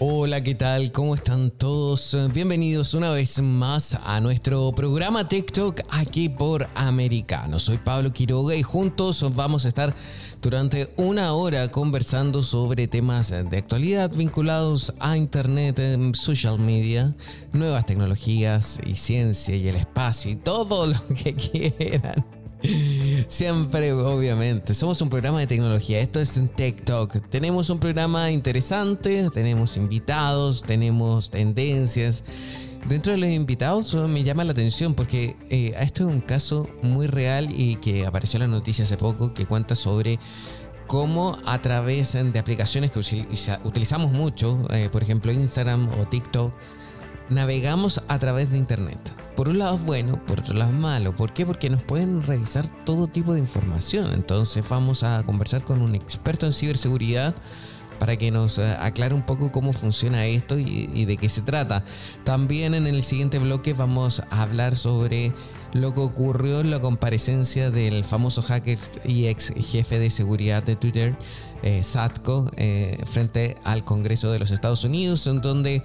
Hola, ¿qué tal? ¿Cómo están todos? Bienvenidos una vez más a nuestro programa TikTok aquí por Americano. Soy Pablo Quiroga y juntos vamos a estar durante una hora conversando sobre temas de actualidad vinculados a Internet, social media, nuevas tecnologías y ciencia y el espacio y todo lo que quieran. Siempre, obviamente. Somos un programa de tecnología. Esto es en TikTok. Tenemos un programa interesante, tenemos invitados, tenemos tendencias. Dentro de los invitados me llama la atención porque eh, esto es un caso muy real y que apareció en la noticia hace poco que cuenta sobre cómo a través de aplicaciones que utilizamos mucho, eh, por ejemplo Instagram o TikTok, navegamos a través de Internet. Por un lado es bueno, por otro lado es malo. ¿Por qué? Porque nos pueden revisar todo tipo de información. Entonces vamos a conversar con un experto en ciberseguridad para que nos eh, aclare un poco cómo funciona esto y, de qué se trata. También en el siguiente bloque vamos a hablar sobre lo que ocurrió en la comparecencia del famoso hacker y ex jefe de seguridad de Twitter, eh, Satko, eh, frente al Congreso de los Estados Unidos, en donde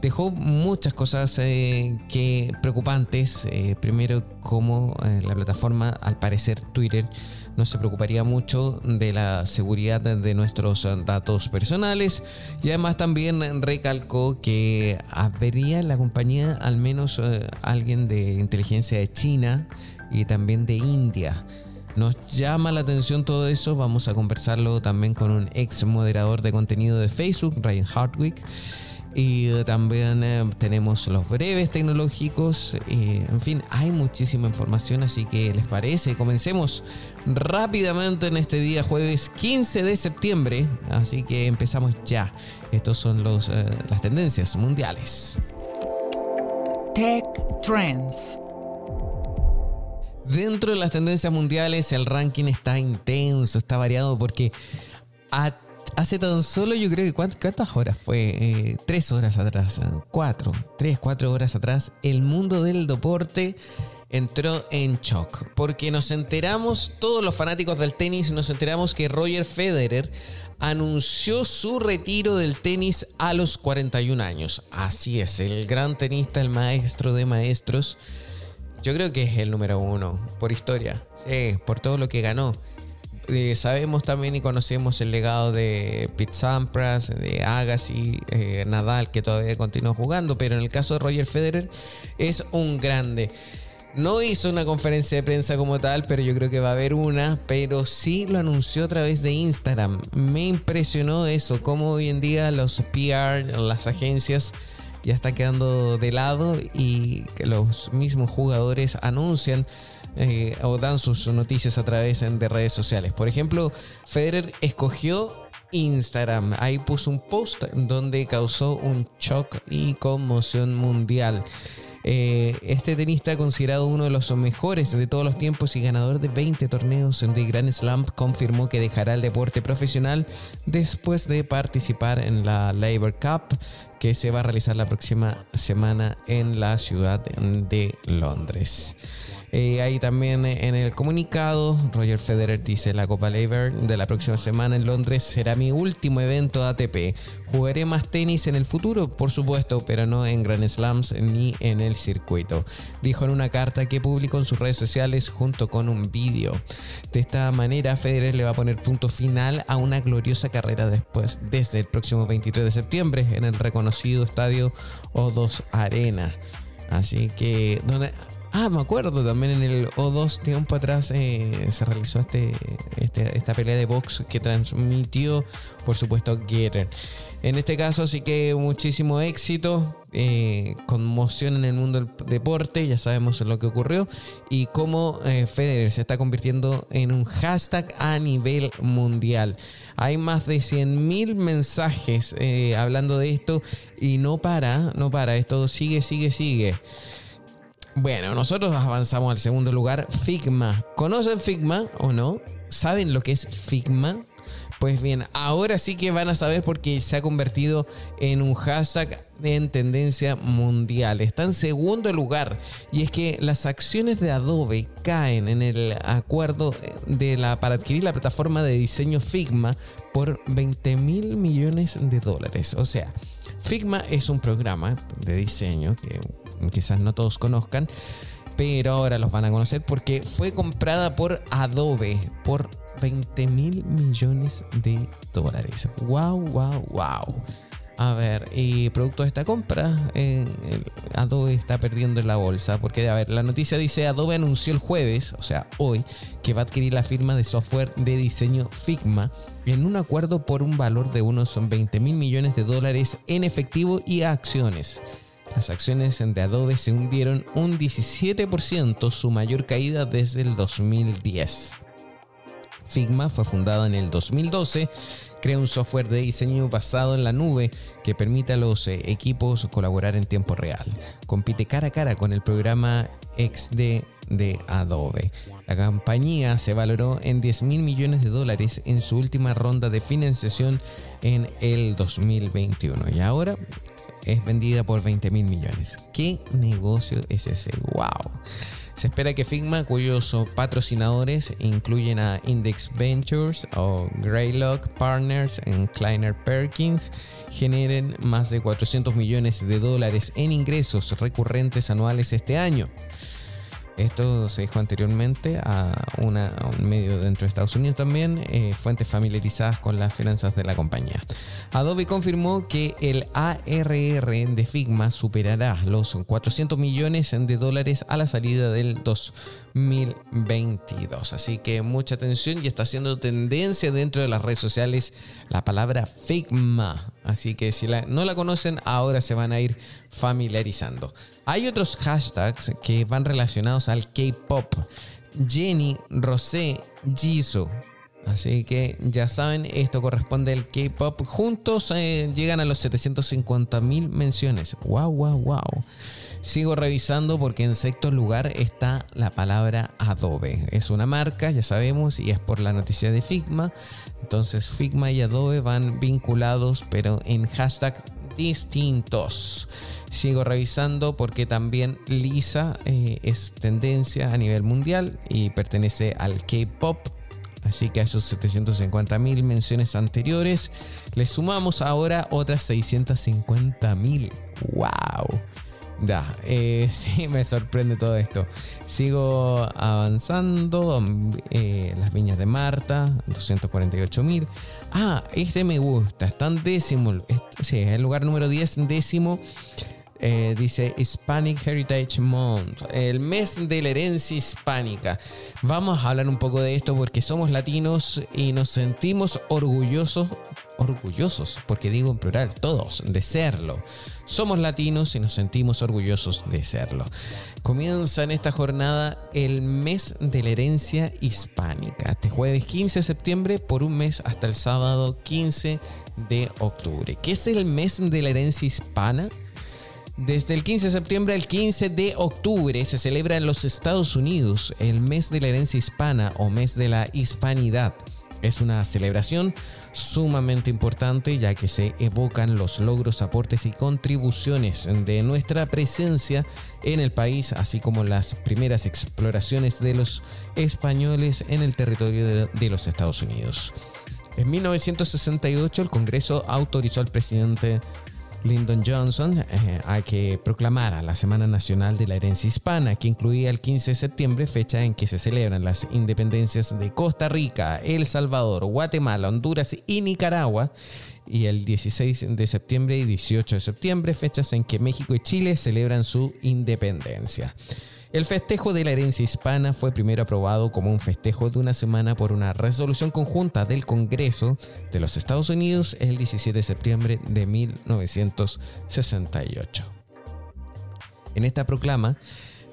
dejó muchas cosas eh, que preocupantes. Eh, primero, como eh, la plataforma, al parecer Twitter, no se preocuparía mucho de la seguridad de nuestros datos personales. Y además también recalcó que habría en la compañía al menos alguien de inteligencia de China y también de India. Nos llama la atención todo eso, vamos a conversarlo también con un ex moderador de contenido de Facebook, Ryan Hartwig. Y eh, también eh, tenemos los breves tecnológicos. en fin, hay muchísima información, así que les parece. Comencemos rápidamente en este día, jueves 15 de septiembre. Así que empezamos ya. Estos son los, eh, las tendencias mundiales. Tech Trends. Dentro de las tendencias mundiales, el ranking está intenso, está variado porque a hace tan solo, yo creo que ¿cuántas, horas fue? Eh, tres horas atrás, eh, cuatro, tres, cuatro horas atrás, el mundo del deporte entró en shock. Porque nos enteramos, todos los fanáticos del tenis, nos enteramos que Roger Federer anunció su retiro del tenis a los 41 años. Así es, el gran tenista, el maestro de maestros. Yo creo que es el número uno por historia, sí, por todo lo que ganó. Eh, sabemos también y conocemos el legado de Pete Sampras, de Agassi, eh, Nadal, que todavía continúa jugando, pero en el caso de Roger Federer es un grande. No hizo una conferencia de prensa como tal, pero yo creo que va a haber una, pero sí lo anunció a través de Instagram. Me impresionó eso, cómo hoy en día los PR, las agencias ya están quedando de lado y que los mismos jugadores anuncian eh, o dan sus noticias a través de redes sociales. Por ejemplo, Federer escogió Instagram. Ahí puso un post donde causó un shock y conmoción mundial. Eh, este tenista, considerado uno de los mejores de todos los tiempos y ganador de 20 torneos de Grand Slam, confirmó que dejará el deporte profesional después de participar en la Labor Cup que se va a realizar la próxima semana en la ciudad de Londres. Eh, ahí también eh, en el comunicado, Roger Federer dice, la Copa Lever de la próxima semana en Londres será mi último evento ATP. Jugaré más tenis en el futuro, por supuesto, pero no en Grand Slams ni en el circuito. Dijo en una carta que publicó en sus redes sociales junto con un vídeo. De esta manera, Federer le va a poner punto final a una gloriosa carrera después, desde el próximo 23 de septiembre, en el reconocido estadio O2 Arena. Así que, donde Ah, me acuerdo también en el O2 tiempo atrás eh, se realizó este, este, esta pelea de box que transmitió, por supuesto, Getter. En este caso sí que muchísimo éxito, eh, conmoción en el mundo del deporte, ya sabemos lo que ocurrió, y cómo eh, Federer se está convirtiendo en un hashtag a nivel mundial. Hay más de 100.000 mensajes hablando de esto y no para, no para, esto sigue, sigue, sigue. Bueno, nosotros avanzamos al segundo lugar, Figma. ¿Conocen Figma o no? ¿Saben lo que es Figma? Pues bien, ahora sí que van a saber porque se ha convertido en un hashtag en tendencia mundial. Está en segundo lugar y es que las acciones de Adobe caen en el acuerdo de la, para adquirir la plataforma de diseño Figma por 20 mil millones de dólares. O sea, Figma es un programa de diseño que quizás no todos conozcan, pero ahora los van a conocer porque fue comprada por Adobe por 20 mil millones de dólares. ¡Wow, wow, wow! A ver, y producto de esta compra, Adobe está perdiendo en la bolsa. Porque, a ver, la noticia dice: Adobe anunció el jueves, o sea, hoy, que va a adquirir la firma de software de diseño Figma en un acuerdo por un valor de unos 20 mil millones de dólares en efectivo y acciones. Las acciones de Adobe se hundieron un 17%, su mayor caída desde el 2010. Figma fue fundada en el 2012 crea un software de diseño basado en la nube que permite a los eh, equipos colaborar en tiempo real. Compite cara a cara con el programa XD de Adobe. La compañía se valoró en 10 mil millones de dólares en su última ronda de financiación en el 2021 y ahora es vendida por 20 mil millones. ¿Qué negocio es ese? ¡Wow! Se espera que Figma, cuyos patrocinadores incluyen a Index Ventures o Greylock Partners en Kleiner Perkins, generen más de 400 millones de dólares en ingresos recurrentes anuales este año. Esto se dijo anteriormente a, un medio dentro de Estados Unidos también, eh, fuentes familiarizadas con las finanzas de la compañía. Adobe confirmó que el ARR de Figma superará los 400 millones de dólares a la salida del 2022. Así que mucha atención y está haciendo tendencia dentro de las redes sociales la palabra Figma. Así que si no la conocen, ahora se van a ir familiarizando. Hay otros hashtags que van relacionados al K-pop. Jenny, Rosé, Jisoo. Así que ya saben, esto corresponde al K-pop. Juntos eh, llegan a los 750 mil menciones. ¡Wow, wow, wow! Sigo revisando porque en sexto lugar está la palabra Adobe. Es una marca, ya sabemos, y es por la noticia de Figma. Entonces Figma y Adobe van vinculados, pero en hashtag distintos. Sigo revisando porque también Lisa eh, es tendencia a nivel mundial y pertenece al K-Pop. Así que a esos 750 mil menciones anteriores le sumamos ahora otras 650 mil. ¡Wow! Ya, eh, sí, me sorprende todo esto. Sigo avanzando. Eh, las viñas de Marta, 248 mil. Ah, este me gusta. Está en décimo. Sí, es el lugar número 10, décimo. Eh, dice Hispanic Heritage Month, el mes de la herencia hispánica. Vamos a hablar un poco de esto porque somos latinos y nos sentimos orgullosos, orgullosos, porque digo en plural, todos, de serlo. Somos latinos y nos sentimos orgullosos de serlo. Comienza en esta jornada el mes de la herencia hispánica, este jueves 15 de septiembre por un mes hasta el sábado 15 de octubre. ¿Qué es el mes de la herencia hispana? Desde el 15 de septiembre al 15 de octubre se celebra en los Estados Unidos el mes de la herencia hispana o mes de la hispanidad. Es una celebración sumamente importante ya que se evocan los logros, aportes y contribuciones de nuestra presencia en el país, así como las primeras exploraciones de los españoles en el territorio de, los Estados Unidos. En 1968 el Congreso autorizó al presidente Lyndon Johnson eh, a que proclamara la Semana Nacional de la Herencia Hispana, que incluía el 15 de septiembre, fecha en que se celebran las independencias de Costa Rica, El Salvador, Guatemala, Honduras y Nicaragua, y el 16 de septiembre y 18 de septiembre, fechas en que México y Chile celebran su independencia. El festejo de la herencia hispana fue primero aprobado como un festejo de una semana por una resolución conjunta del Congreso de los Estados Unidos el 17 de septiembre de 1968. En esta proclama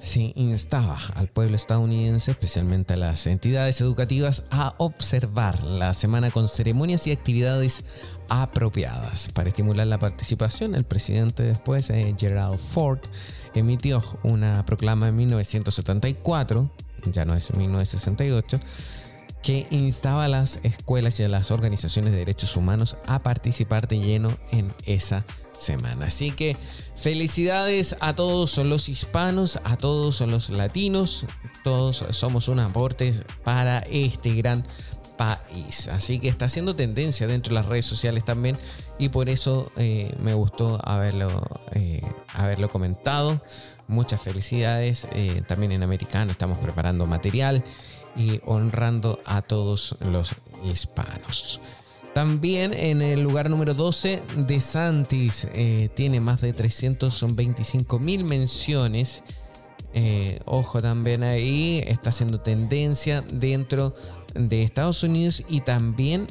se instaba al pueblo estadounidense, especialmente a las entidades educativas, a observar la semana con ceremonias y actividades apropiadas. Para estimular la participación, el presidente después, eh, Gerald Ford, emitió una proclama en 1974, ya no es 1968, que instaba a las escuelas y a las organizaciones de derechos humanos a participar de lleno en esa semana. Así que felicidades a todos los hispanos, a todos los latinos, todos somos un aporte para este gran país. Así que está haciendo tendencia dentro de las redes sociales también y por eso eh, me gustó haberlo, eh, haberlo comentado. Muchas felicidades. Eh, también en Americano estamos preparando material y honrando a todos los hispanos. También en el lugar número 12, De Santis tiene más de 325 mil menciones. Ojo también ahí, está haciendo tendencia dentro de Estados Unidos y también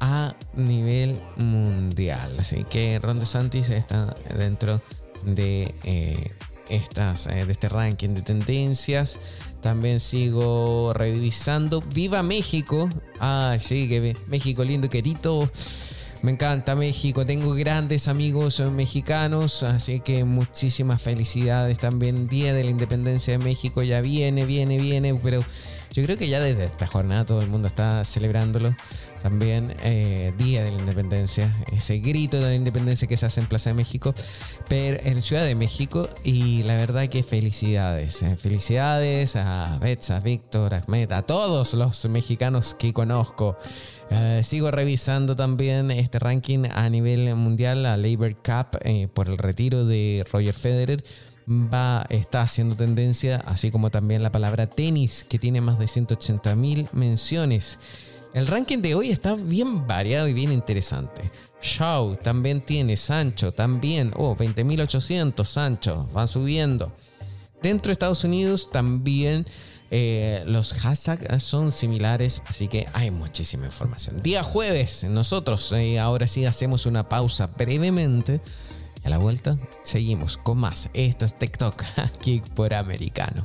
a nivel mundial. Así que Ron DeSantis está dentro de, eh, estas, de este ranking de tendencias. También sigo revisando Viva México. Ah, sí, que México lindo, querido. Me encanta México, tengo grandes amigos mexicanos, así que muchísimas felicidades también. Día de la Independencia de México ya viene, viene, viene, pero yo creo que ya desde esta jornada todo el mundo está celebrándolo. También eh, Día de la Independencia, ese grito de la independencia que se hace en Plaza de México, pero en Ciudad de México. Y la verdad que felicidades, eh, felicidades a Betsa, a Víctor, a Ahmed, a todos los mexicanos que conozco. Eh, sigo revisando también este ranking a nivel mundial, la Labor Cup, por el retiro de Roger Federer va, está haciendo tendencia, así como también la palabra tenis, que tiene más de 180 mil menciones. El ranking de hoy está bien variado y bien interesante. Shaw también tiene, Sancho también, oh, 20.800 Sancho, van subiendo. Dentro de Estados Unidos también eh, los hashtags son similares, así que hay muchísima información. Día jueves, nosotros eh, ahora sí hacemos una pausa brevemente. A la vuelta seguimos con más. Esto es TikTok aquí por Americano.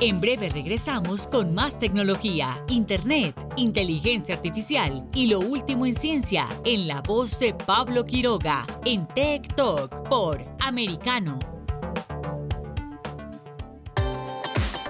En breve regresamos con más tecnología, internet, inteligencia artificial y lo último en ciencia en la voz de Pablo Quiroga en Tech Talk por Americano.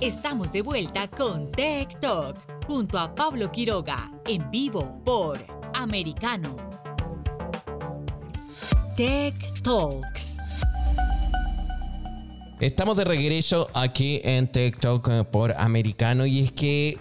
Estamos de vuelta con Tech Talk junto a Pablo Quiroga en vivo por Americano. Tech Talks. Estamos de regreso aquí en Tech Talk por Americano y es que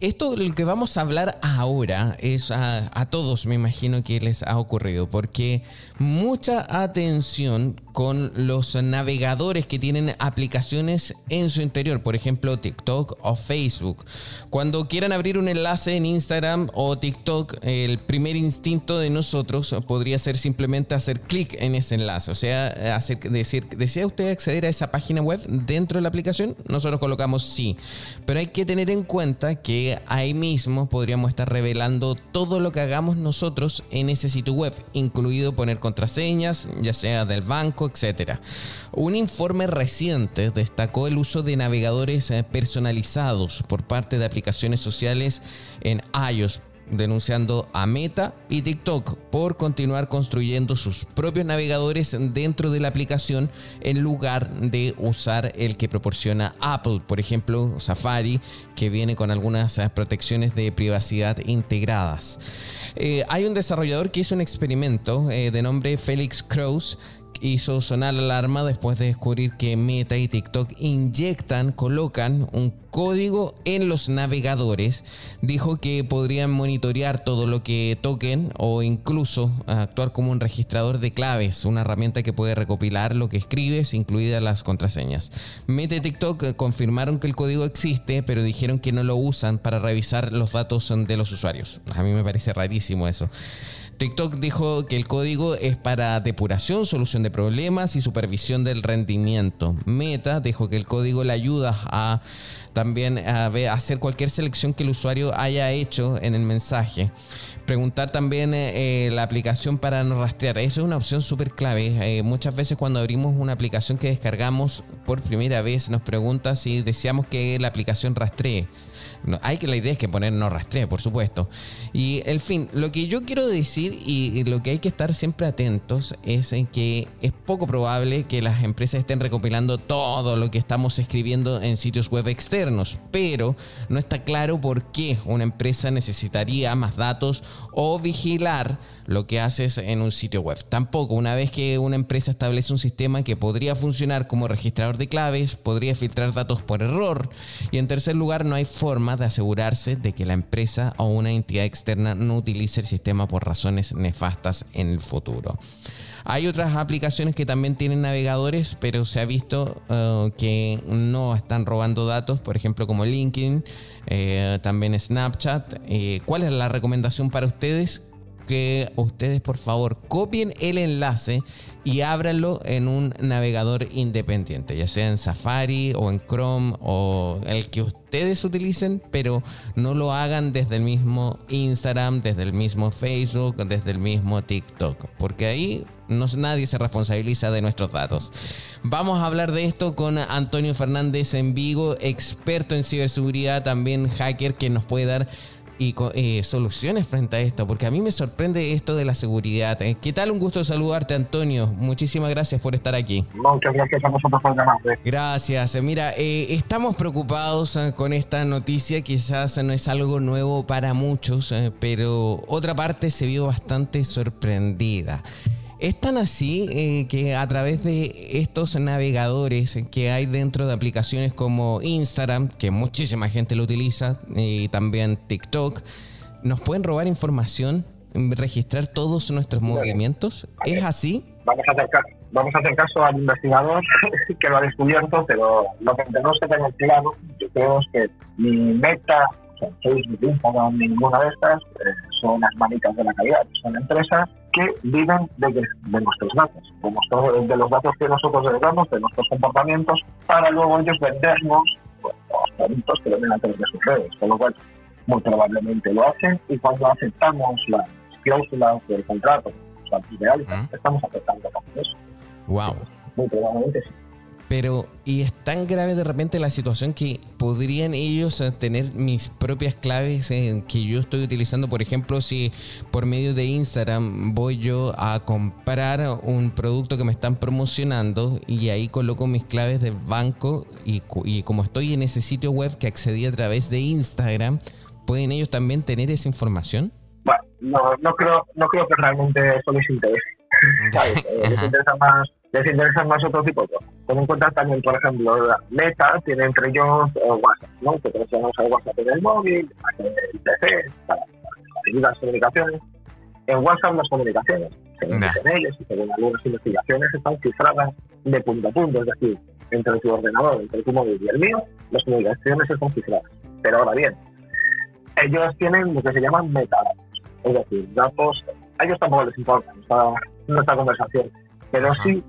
esto lo que vamos a hablar ahora es a, a, todos, me imagino que les ha ocurrido, porque mucha atención con los navegadores que tienen aplicaciones en su interior, por ejemplo TikTok o Facebook. Cuando quieran abrir un enlace en Instagram o TikTok, el primer instinto de nosotros podría ser simplemente hacer clic en ese enlace, o sea, hacer, decir, ¿desea usted acceder a esa página web dentro de la aplicación? Nosotros colocamos sí, pero hay que tener en cuenta que ahí mismo podríamos estar revelando todo lo que hagamos nosotros en ese sitio web, incluido poner contraseñas, ya sea del banco, etc. Un informe reciente destacó el uso de navegadores eh, personalizados por parte de aplicaciones sociales en iOS denunciando a Meta y TikTok por continuar construyendo sus propios navegadores dentro de la aplicación en lugar de usar el que proporciona Apple, por ejemplo Safari, que viene con algunas eh, protecciones de privacidad integradas. Eh, hay un desarrollador que hizo un experimento de nombre Felix Krause hizo sonar la alarma después de descubrir que Meta y TikTok inyectan, colocan un código en los navegadores. Dijo que podrían monitorear todo lo que toquen o incluso actuar como un registrador de claves, una herramienta que puede recopilar lo que escribes, incluidas las contraseñas. Meta y TikTok confirmaron que el código existe, pero dijeron que no lo usan para revisar los datos de los usuarios. A mí me parece rarísimo eso. TikTok dijo que el código es para depuración, solución de problemas y supervisión del rendimiento. Meta dijo que el código le ayuda a también a hacer cualquier selección que el usuario haya hecho en el mensaje. Preguntar también eh, eh, la aplicación para no rastrear. Eso es una opción súper clave. Eh, muchas veces cuando abrimos una aplicación que descargamos por primera vez nos pregunta si deseamos que la aplicación rastree hay que la idea es que poner no rastree, por supuesto. Y el fin, lo que yo quiero decir y, lo que hay que estar siempre atentos es en que es poco probable que las empresas estén recopilando todo lo que estamos escribiendo en sitios web externos, pero no está claro por qué una empresa necesitaría más datos o vigilar lo que haces en un sitio web. Tampoco, una vez que una empresa establece un sistema que podría funcionar como registrador de claves, podría filtrar datos por error. Y en tercer lugar, no hay forma de asegurarse de que la empresa o una entidad externa no utilice el sistema por razones nefastas en el futuro. Hay otras aplicaciones que también tienen navegadores, pero se ha visto uh, que no están robando datos, por ejemplo como LinkedIn, eh, también Snapchat. Eh, ¿Cuál es la recomendación para ustedes? Que ustedes por favor copien el enlace y ábranlo en un navegador independiente, ya sea en Safari o en Chrome o el que ustedes utilicen, pero no lo hagan desde el mismo Instagram, desde el mismo Facebook, desde el mismo TikTok, porque ahí no, nadie se responsabiliza de nuestros datos. Vamos a hablar de esto con Antonio Fernández en Vigo, experto en ciberseguridad, también hacker, que nos puede dar y eh, soluciones frente a esto, porque a mí me sorprende esto de la seguridad. Eh, ¿Qué tal? Un gusto saludarte, Antonio. Muchísimas gracias por estar aquí. Muchas gracias a vosotros por llamar. Gracias. Mira, eh, estamos preocupados con esta noticia. Quizás no es algo nuevo para muchos, pero otra parte se vio bastante sorprendida. Es tan así eh, que a través de estos navegadores que hay dentro de aplicaciones como Instagram, que muchísima gente lo utiliza, y también TikTok, nos pueden robar información, registrar todos nuestros movimientos. ¿Es así? Vamos a hacer, vamos a hacer caso al investigador que lo ha descubierto, pero lo que tenemos que tener claro, yo creo es que mi meta, o sea, Facebook, Instagram, ninguna de estas eh, son las manitas de la calidad, son empresas que viven de, de nuestros datos, de, de, los datos que nosotros les damos, de nuestros comportamientos, para luego ellos vendernos pues, los productos que venden a través de sus redes. Con lo cual, muy probablemente lo hacen y cuando aceptamos las cláusulas del contrato, o sea, de estamos aceptando también eso. Wow. Muy probablemente sí. Pero, y es tan grave de repente la situación que podrían ellos eh, tener mis propias claves que yo estoy utilizando. Por ejemplo, si por medio de Instagram voy yo a comprar un producto que me están promocionando y ahí coloco mis claves del banco y, y como estoy en ese sitio web que accedí a través de Instagram, ¿pueden ellos también tener esa información? Bueno, no, no, creo, no creo que realmente eso les interese. Les interesa más, les interesa más otro tipo de cosas ten en cuenta también, por ejemplo, Meta tiene entre ellos eh, WhatsApp, ¿no? Que tenemos el WhatsApp en el móvil, en el PC, para, las comunicaciones. En WhatsApp las comunicaciones, según Nah. dicen ellos y según algunas investigaciones, están cifradas de punto a punto, es decir, entre tu ordenador, entre tu móvil y el mío, las comunicaciones están cifradas. Pero ahora bien, ellos tienen lo que se llaman metadatos, es decir, datos, a ellos tampoco les importa nuestra, nuestra conversación, pero sí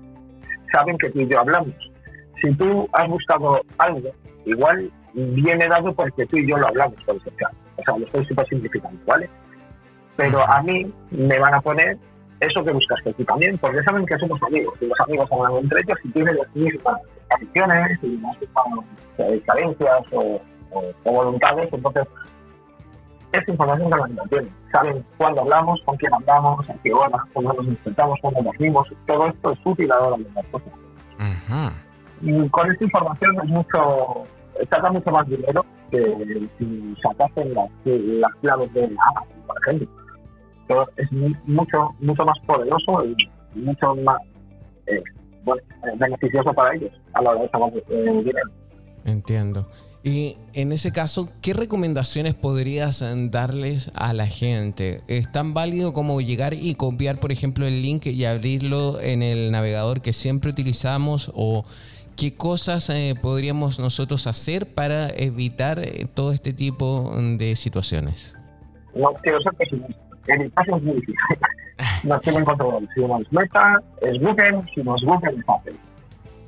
saben que tú y yo hablamos. Si tú has buscado algo, igual viene dado porque tú y yo lo hablamos por ese. O sea, lo estoy súper simplificando, ¿vale? Pero a mí me van a poner eso que buscaste tú también, porque saben que somos amigos, y los amigos hablan entre ellos y tienen las mismas aficiones y las mismas eh, carencias o, o- o voluntades, entonces esta información que la tienen. Saben cuándo hablamos, con quién hablamos, a qué hora, cuándo nos despertamos, cuándo dormimos. Todo esto es útil a la hora de las cosas. Y con esta información es mucho, saca mucho más dinero que si sacasen las, las claves de Amazon, por ejemplo. Pero es mu- mucho, mucho más poderoso y mucho más eh, bueno, eh, beneficioso para ellos a la hora de sacar eh, dinero. Entiendo. Y en ese caso, ¿qué recomendaciones podrías eh, darles a la gente? ¿Es tan válido como llegar y copiar, por ejemplo, el link y abrirlo en el navegador que siempre utilizamos? ¿O qué cosas eh, podríamos nosotros hacer para evitar eh, todo este tipo de situaciones? No quiero ser pesimista. En el caso es muy difícil. Nos tienen controlado. Si no es Meta, es Google. Si no es Google, es Apple.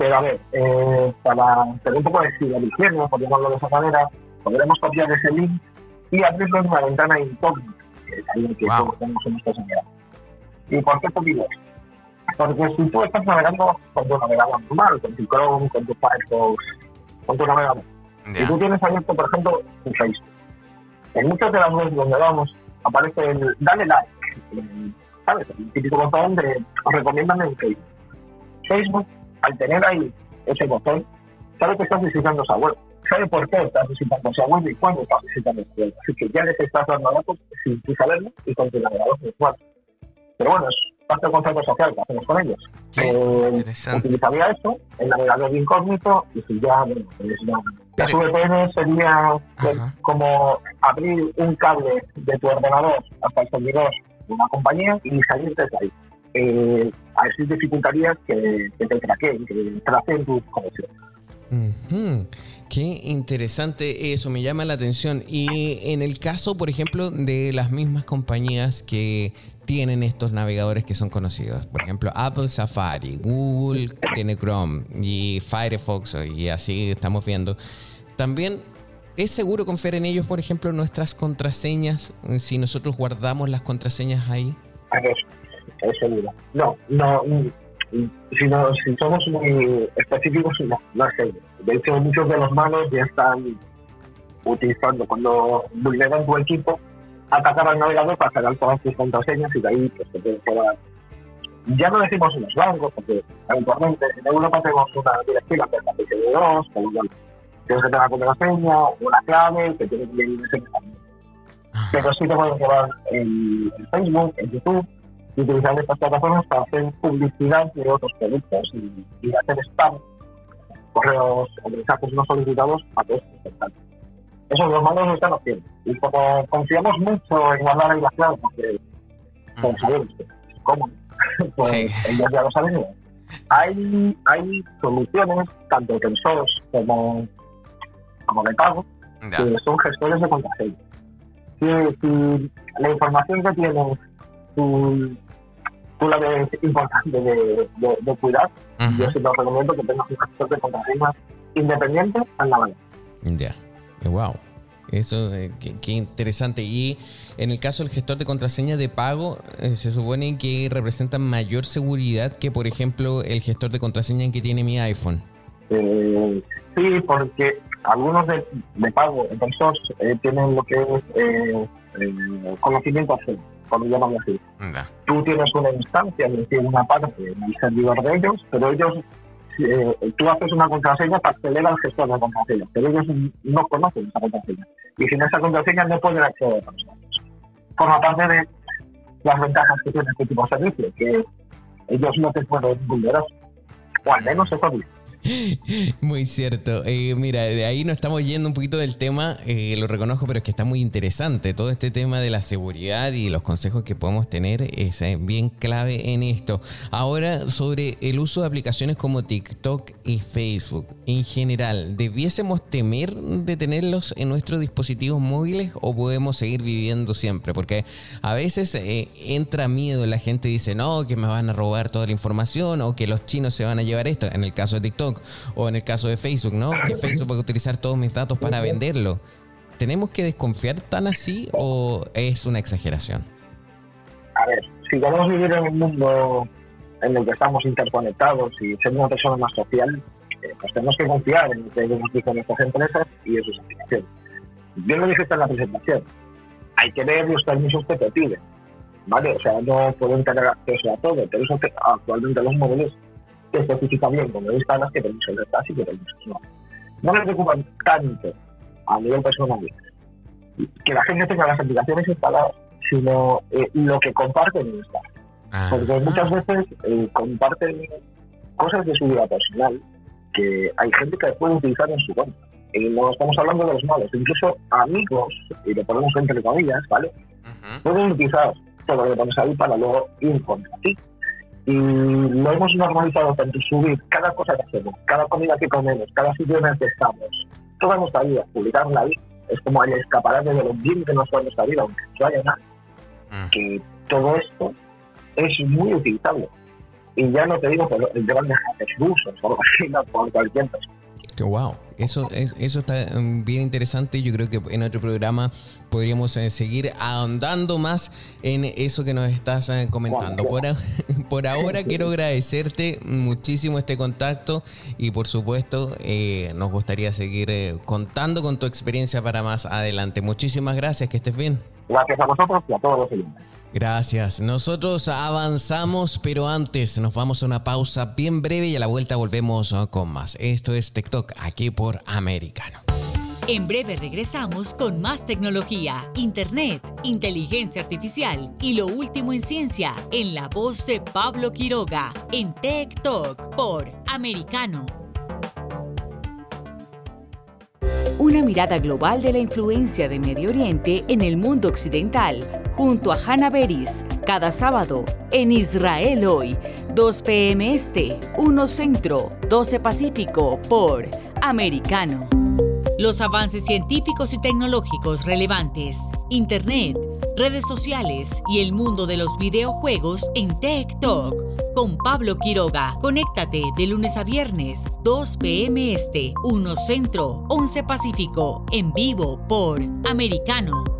Pero a ver, eh, para tener un poco de ciberhigiene, por llamarlo de esa manera, podremos copiar ese link y abrirlo en una ventana incógnita, que es que Wow. tenemos en nuestra sociedad. ¿Y por qué te digo esto? Porque si tú estás navegando con tu navegador normal, con tu Chrome, con tu Firefox, con tu navegador, y tú tienes abierto, por ejemplo, tu Facebook. En muchas de las webs donde vamos aparece el dale like, el- ¿sabes? El típico botón de recomiéndame en Facebook. Facebook, al tener ahí ese botón, sabe que estás visitando esa web. Sabe por qué estás visitando esa web y cuándo estás visitando esa web. Así que ya les estás dando datos sin tú saberlo y con tu navegador virtual. Pero bueno, es parte del concepto social que hacemos con ellos. Eh, utilizaría eso, el navegador incógnito, y si ya, bueno, pues ya. La VPN sería pues, como abrir un cable de tu ordenador hasta el servidor de una compañía y salir desde ahí. Eh, así dificultaría que, que te traqueen, que tracen tus conexiones. Ujú. Qué interesante eso, me llama la atención. Y en el caso, por ejemplo, de las mismas compañías que tienen estos navegadores que son conocidos, por ejemplo, Apple Safari, Google tiene Chrome y Firefox y así estamos viendo. También es seguro confiar en ellos, por ejemplo, nuestras contraseñas, si nosotros guardamos las contraseñas ahí. A ver, es seguro. No, no. mm, Si, no, si somos muy específicos, no, no es seguro. De hecho, muchos de los malos ya están utilizando, cuando vulneran tu equipo, atacar al navegador para sacar todas tus contraseñas y de ahí pues, te pueden cobrar. Ya no decimos en los bancos, porque habitualmente en Europa tenemos una directiva que es la PCD2, con lo cual tienes que tener una contraseña, una clave, que tienes que ir ese también pero sí te pueden llevar en, en Facebook, en YouTube, y utilizar estas plataformas para hacer publicidad de otros productos y, y hacer spam, correos o mensajes no solicitados a todos los. Eso los malos lo están haciendo. Y como confiamos mucho en guardar ahí las claves, porque como sabemos que es cómodo, pues Sí. ellos ya lo saben. Hay, hay soluciones, tanto open source como, como de pago, que son gestores de contraseña. Si, si la información que tienes tú, tú la ves importante de, de, de cuidar, Ujú. yo sí te recomiendo que tengas un gestor de contraseñas independiente al navegador. Ya, wow. Eso, eh, qué, qué interesante. Y en el caso del gestor de contraseña de pago, eh, se supone que representa mayor seguridad que, por ejemplo, el gestor de contraseña que tiene mi iPhone. Eh, sí, porque algunos de, de pago, source, eh, tienen lo que es conocimiento ajeno, por llamarlo así. Tú tienes una instancia, es decir, una parte en el servidor de ellos, pero ellos, eh, tú haces una contraseña para acceder al gestor de contraseña, pero ellos no conocen esa contraseña. Y sin esa contraseña no pueden acceder a los datos. Forma parte de las ventajas que tiene este tipo de servicio, que ellos no te pueden vulnerar. O al menos eso dice. Muy cierto. Eh, mira, de ahí nos estamos yendo un poquito del tema, eh, lo reconozco, pero es que está muy interesante. Todo este tema de la seguridad y los consejos que podemos tener es eh, bien clave en esto. Ahora, sobre el uso de aplicaciones como TikTok y Facebook, en general, ¿debiésemos temer de tenerlos en nuestros dispositivos móviles o podemos seguir viviendo siempre? Porque a veces entra miedo, la gente dice, no, que me van a robar toda la información o que los chinos se van a llevar esto. En el caso de TikTok, o en el caso de Facebook, ¿no? Que Facebook va a utilizar todos mis datos para venderlo. ¿Tenemos que desconfiar tan así o es una exageración? A ver, si queremos vivir en un mundo en el que estamos interconectados y ser una persona más social, eh, pues tenemos que confiar en lo que nos dicen estas empresas y en sus aplicaciones. Yo lo dije en la presentación. Hay que ver los permisos que te piden. ¿Vale? O sea, no pueden tener acceso a todo, pero eso actualmente los móviles que especifica bien como instalas que permisos das y que permisos no. No me preocupa tanto a nivel personal que la gente tenga las aplicaciones instaladas, sino eh, lo que comparten en esta. Porque muchas veces eh, comparten cosas de su vida personal que hay gente que puede utilizar en su cuenta. Y no estamos hablando de los malos, incluso amigos, y lo ponemos entre comillas, ¿vale? Pueden utilizar todo lo que pones ahí para luego ir contra ti y lo hemos normalizado tanto subir cada cosa que hacemos, cada comida que comemos, cada sitio en el que estamos, toda nuestra vida, publicarla ahí, es como el escaparate de lo bien que nos va nuestra vida, aunque no haya nada. Mm. Que todo esto es muy utilizable. Y ya no te digo por el grandes rusos o por cualquier persona wow, eso, es, eso está mm, bien interesante. Yo creo que en otro programa podríamos eh, seguir ahondando más en eso que nos estás eh, comentando. Por, ahora quiero agradecerte muchísimo este contacto y por supuesto eh, nos gustaría seguir contando con tu experiencia para más adelante. Muchísimas gracias, que estés bien. Gracias a vosotros y a todos los oyentes. Gracias. Nosotros avanzamos, pero antes nos vamos a una pausa bien breve y a la vuelta volvemos con más. Esto es TikTok aquí por Americano. En breve regresamos con más tecnología, internet, inteligencia artificial y lo último en ciencia en la voz de Pablo Quiroga en TikTok por Americano. Una mirada global de la influencia de Medio Oriente en el mundo occidental junto a Hannah Beris cada sábado en Israel hoy, 2 p.m. Este, 1 Centro, 12 Pacífico por Americano. Los avances científicos y tecnológicos relevantes, Internet, redes sociales y el mundo de los videojuegos en Tech Talk con Pablo Quiroga. Conéctate de lunes a viernes, 2 p.m. Este, 1 Centro, 11 Pacífico, en vivo por Americano.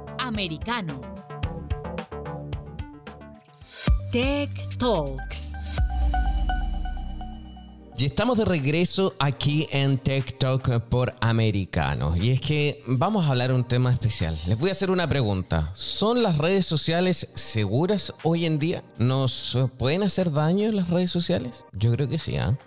Americano. Tech Talks. Y estamos de regreso aquí en Tech Talk por Americano. Y es que vamos a hablar un tema especial. Les voy a hacer una pregunta. ¿Son las redes sociales seguras hoy en día? ¿Nos pueden hacer daño las redes sociales? Yo creo que sí, ¿ah?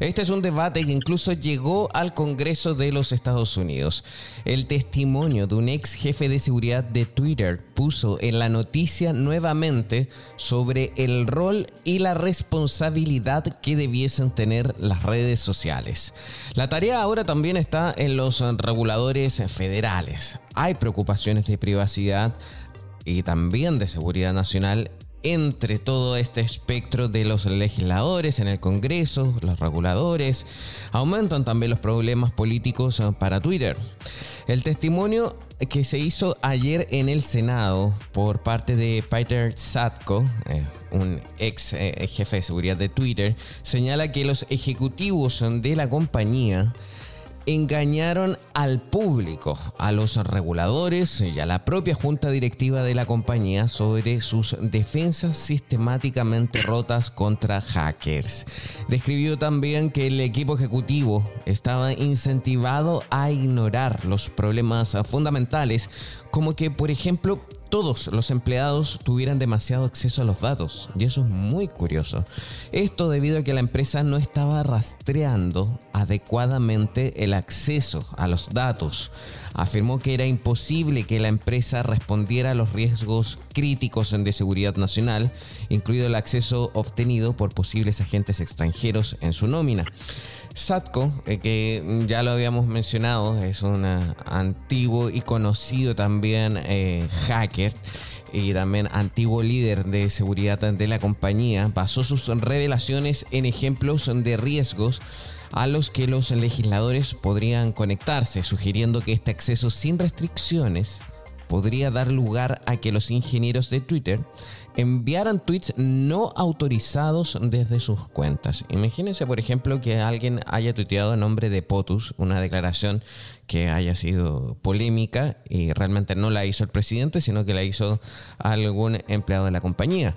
Este es un debate que incluso llegó al Congreso de los Estados Unidos. El testimonio de un ex jefe de seguridad de Twitter puso en la noticia nuevamente sobre el rol y la responsabilidad que debiesen tener las redes sociales. La tarea ahora también está en los reguladores federales. Hay preocupaciones de privacidad y también de seguridad nacional entre todo este espectro de los legisladores en el Congreso, los reguladores, aumentan también los problemas políticos eh, para Twitter. El testimonio que se hizo ayer en el Senado por parte de Peter Satko, eh, un ex eh, jefe de seguridad de Twitter, señala que los ejecutivos de la compañía engañaron al público, a los reguladores y a la propia junta directiva de la compañía sobre sus defensas sistemáticamente rotas contra hackers. Describió también que el equipo ejecutivo estaba incentivado a ignorar los problemas fundamentales, como que, por ejemplo, todos los empleados tuvieran demasiado acceso a los datos. Y eso es muy curioso. Esto debido a que la empresa no estaba rastreando adecuadamente el acceso a los datos. Afirmó que era imposible que la empresa respondiera a los riesgos críticos de seguridad nacional, incluido el acceso obtenido por posibles agentes extranjeros en su nómina. Satko, eh, que ya lo habíamos mencionado, es un antiguo y conocido también eh, hacker y también antiguo líder de seguridad de la compañía, basó sus revelaciones en ejemplos de riesgos a los que los legisladores podrían conectarse, sugiriendo que este acceso sin restricciones podría dar lugar a que los ingenieros de Twitter enviaran tweets no autorizados desde sus cuentas. Imagínense, por ejemplo, que alguien haya tuiteado en nombre de POTUS una declaración que haya sido polémica y realmente no la hizo el presidente, sino que la hizo algún empleado de la compañía.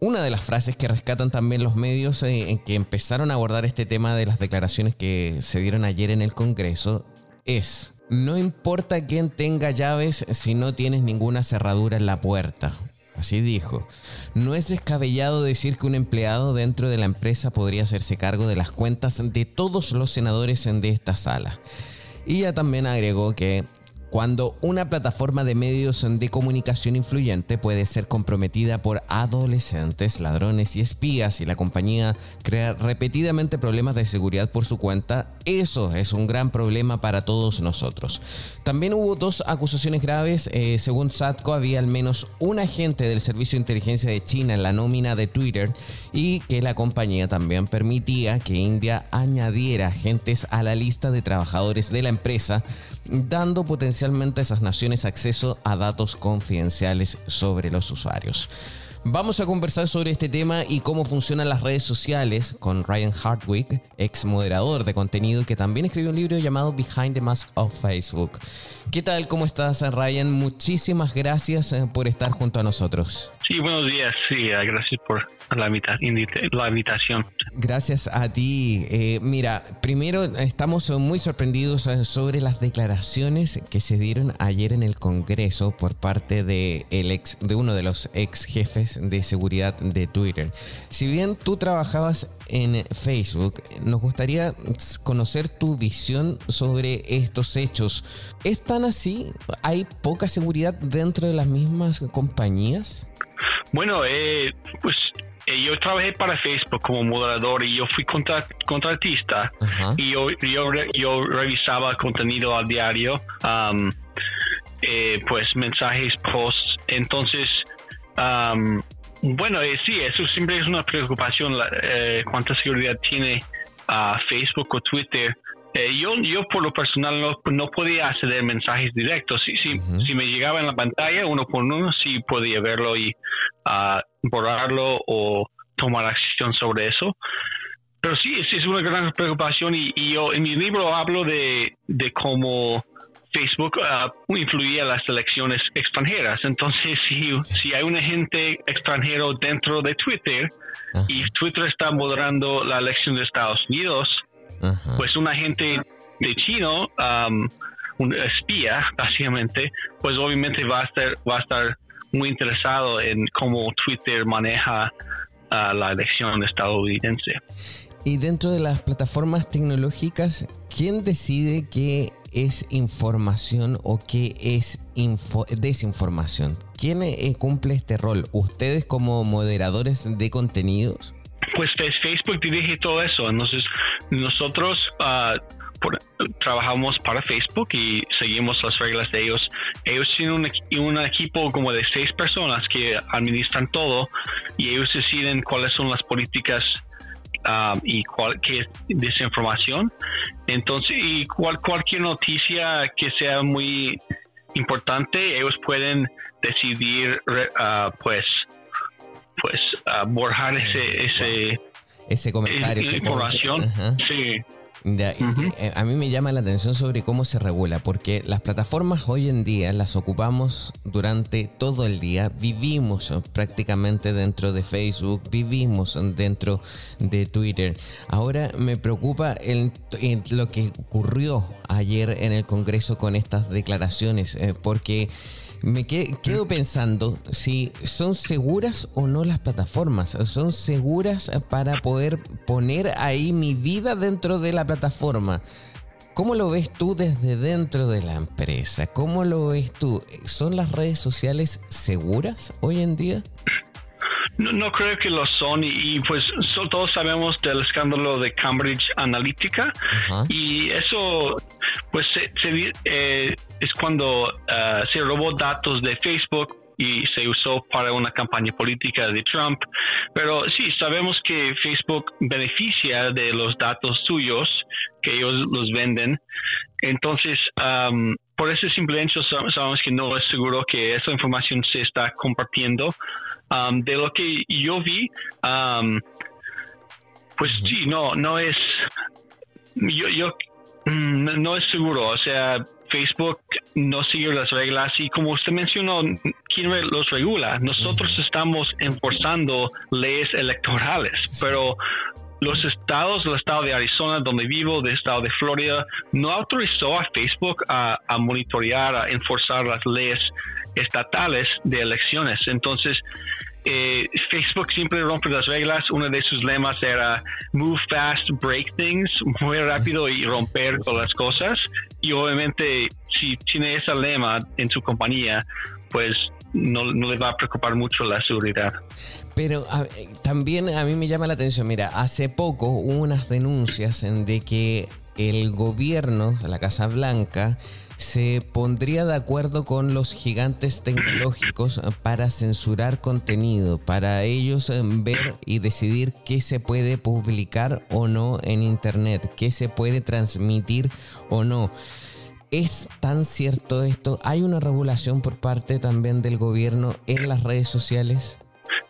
Una de las frases que rescatan también los medios eh, en que empezaron a abordar este tema de las declaraciones que se dieron ayer en el Congreso es, no importa quién tenga llaves si no tienes ninguna cerradura en la puerta. Así dijo. No es descabellado decir que un empleado dentro de la empresa podría hacerse cargo de las cuentas de todos los senadores de esta sala. Y ya también agregó que cuando una plataforma de medios de comunicación influyente puede ser comprometida por adolescentes, ladrones y espías y la compañía crea repetidamente problemas de seguridad por su cuenta, eso es un gran problema para todos nosotros. También hubo dos acusaciones graves. Eh, según Satco, había al menos un agente del Servicio de Inteligencia de China en la nómina de Twitter y que la compañía también permitía que India añadiera agentes a la lista de trabajadores de la empresa, dando potencial a esas naciones acceso a datos confidenciales sobre los usuarios. Vamos a conversar sobre este tema y cómo funcionan las redes sociales con Ryan Hardwick, ex moderador de contenido que también escribió un libro llamado Behind the Mask of Facebook. ¿Qué tal? ¿Cómo estás, Ryan? Muchísimas gracias eh, por estar junto a nosotros. Sí, buenos días. Sí, gracias por la, invitación. Gracias a ti. Eh, mira, primero estamos muy sorprendidos eh, sobre las declaraciones que se dieron ayer en el Congreso por parte de, el ex, de uno de los ex jefes de seguridad de Twitter. Si bien tú trabajabas en Facebook, nos gustaría conocer tu visión sobre estos hechos. ¿Es tan así? ¿Hay poca seguridad dentro de las mismas compañías? Bueno, eh, pues yo trabajé para Facebook como moderador y yo fui contra, contratista y yo, yo, revisaba contenido al diario, eh, pues mensajes, posts. Entonces, bueno, eh, sí, eso siempre es una preocupación, cuánta seguridad tiene Facebook o Twitter eh, yo, yo por lo personal no, no podía acceder mensajes directos. Si, si, si, me llegaba en la pantalla uno por uno, sí podía verlo y uh, borrarlo o tomar acción sobre eso. Pero sí, es, es una gran preocupación y, y, yo en mi libro hablo de, de cómo Facebook uh, influía las elecciones extranjeras. Entonces, si, si hay un agente extranjero dentro de Twitter y Twitter está moderando la elección de Estados Unidos, pues un agente de chino, um, un espía, básicamente, pues obviamente va a estar, va a estar muy interesado en cómo Twitter maneja uh, la elección estadounidense. Y dentro de las plataformas tecnológicas, ¿quién decide qué es información o qué es desinformación? ¿Quién eh, cumple este rol? ¿Ustedes como moderadores de contenidos? Pues Facebook dirige todo eso. Entonces, nosotros uh, trabajamos para Facebook y seguimos las reglas de ellos. Ellos tienen un, un, equipo como de seis personas que administran todo y ellos deciden cuáles son las políticas Um, y cual, qué es desinformación. Entonces, y cual, cualquier noticia que sea muy importante, ellos pueden decidir, uh, pues, pues, borrar ese, ese, ese comentario, esa información. Sí. Eh, a mí me llama la atención sobre cómo se regula, porque las plataformas hoy en día las ocupamos durante todo el día, vivimos prácticamente dentro de Facebook, vivimos dentro de Twitter. Ahora me preocupa el, lo que ocurrió ayer en el Congreso con estas declaraciones, eh, porque me quedo pensando si son seguras o no las plataformas. ¿Son seguras para poder poner ahí mi vida dentro de la plataforma? ¿Cómo lo ves tú desde dentro de la empresa? ¿Cómo lo ves tú? ¿Son las redes sociales seguras hoy en día? No, creo que lo son y, pues todos sabemos del escándalo de Cambridge Analytica y eso pues eh, es cuando uh, se robó datos de Facebook y se usó para una campaña política de Trump. Pero sí, sabemos que Facebook beneficia de los datos suyos que ellos los venden. Entonces, um, por ese simple hecho sabemos que no es seguro que esa información se está compartiendo. Um, de lo que yo vi, um, pues sí, no, no es, yo, yo mm, no es seguro, o sea, Facebook no sigue las reglas y como usted mencionó, ¿quién los regula? Nosotros estamos enforzando leyes electorales, pero los estados, el estado de Arizona, donde vivo, del estado de Florida, no autorizó a Facebook a, a monitorear, a enforzar las leyes estatales de elecciones. Entonces, eh, Facebook siempre rompe las reglas. Uno de sus lemas era move fast, break things, muy rápido y romper con las cosas. Y obviamente, si tiene ese lema en su compañía, pues no, le va a preocupar mucho la seguridad. Pero también a mí me llama la atención, mira, hace poco hubo unas denuncias en de que el gobierno, la Casa Blanca, se pondría de acuerdo con los gigantes tecnológicos para censurar contenido, para ellos eh, ver y decidir qué se puede publicar o no en Internet, qué se puede transmitir o no. ¿Es tan cierto esto? ¿Hay una regulación por parte también del gobierno en las redes sociales?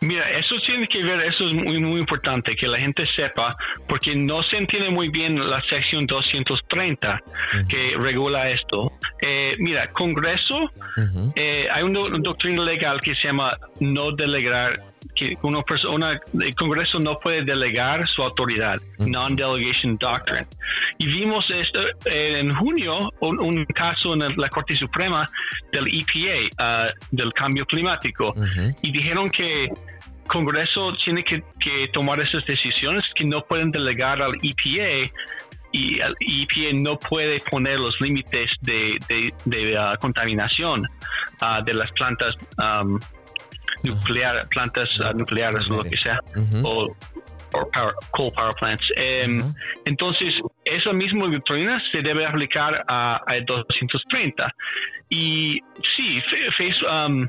Mira, eso tiene que ver, eso es muy, muy importante, que la gente sepa, porque no se entiende muy bien la sección 230 que regula esto. Eh, mira, Congreso, eh, hay una, doctrina legal que se llama no delegar que una persona, el Congreso no puede delegar su autoridad, non-delegation doctrine. Y vimos esto eh, en junio, un, caso en la Corte Suprema del EPA, ah, del cambio climático, y dijeron que Congreso tiene que, tomar esas decisiones que no pueden delegar al EPA y el EPA no puede poner los límites de, de, uh, contaminación uh, de las plantas um, nuclear, plantas uh, nucleares o lo que sea, o, coal power plants. Em, entonces, esa misma doctrina se debe aplicar a, a 230. Y sí, Facebook, um,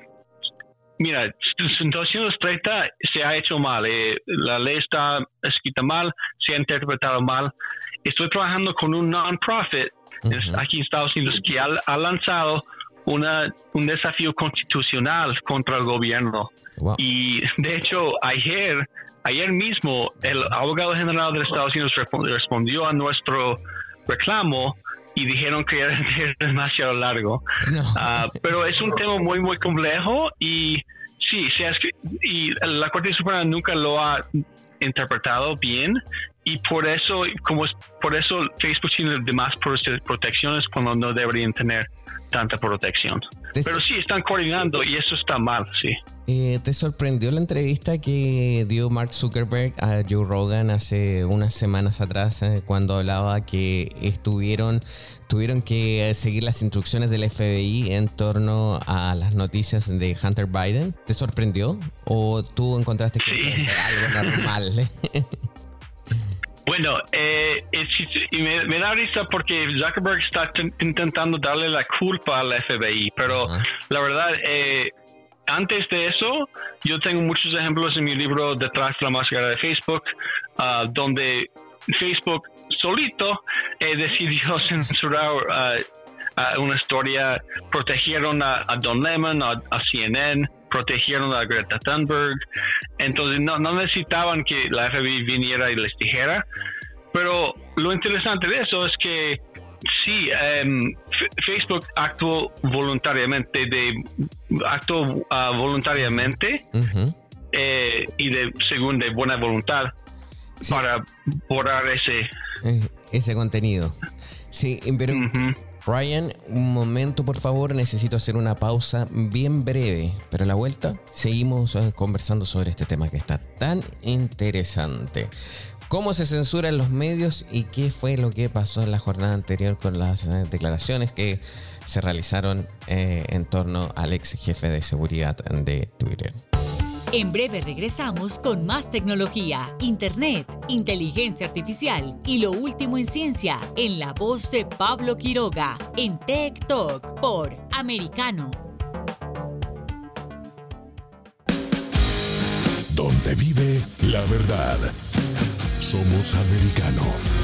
Mira, en 230 se ha hecho mal, eh, la ley está escrita mal, se ha interpretado mal estoy trabajando con un non-profit aquí en Estados Unidos que ha, lanzado una, un desafío constitucional contra el gobierno. Y de hecho, ayer, ayer mismo, el abogado general de Estados Unidos respondió a nuestro reclamo y dijeron que era demasiado largo. Ah, pero es un tema muy, muy complejo y sí, y la Corte Suprema nunca lo ha interpretado bien y por eso como es por eso Facebook tiene demás protecciones cuando no deberían tener tanta protección pero sí están coordinando y eso está mal sí eh, ¿Te sorprendió la entrevista que dio Mark Zuckerberg a Joe Rogan hace unas semanas atrás eh, cuando hablaba que estuvieron tuvieron que seguir las instrucciones del FBI en torno a las noticias de Hunter Biden? ¿Te sorprendió o tú encontraste que sí. algo normal? Bueno, eh, me, da risa porque Zuckerberg está intentando darle la culpa al FBI, pero la verdad, eh, antes de eso, yo tengo muchos ejemplos en mi libro Detrás de la máscara de Facebook, uh, donde Facebook solito eh, decidió censurar uh, una historia, protegieron a, Don Lemon, a, CNN, protegieron a Greta Thunberg, entonces no, no necesitaban que la FBI viniera y les dijera, pero lo interesante de eso es que sí, em, Facebook actuó voluntariamente, de actuó ah, voluntariamente eh, y de según de buena voluntad para borrar ese eh, ese contenido. Sí, pero Ryan, un momento por favor, necesito hacer una pausa bien breve, pero a la vuelta seguimos eh, conversando sobre este tema que está tan interesante. ¿Cómo se censura en los medios y qué fue lo que pasó en la jornada anterior con las eh, declaraciones que se realizaron eh, en torno al ex jefe de seguridad de Twitter? En breve regresamos con más tecnología, internet, inteligencia artificial y lo último en ciencia en la voz de Pablo Quiroga en Tech Talk por Americano. Donde vive la verdad. Somos americano.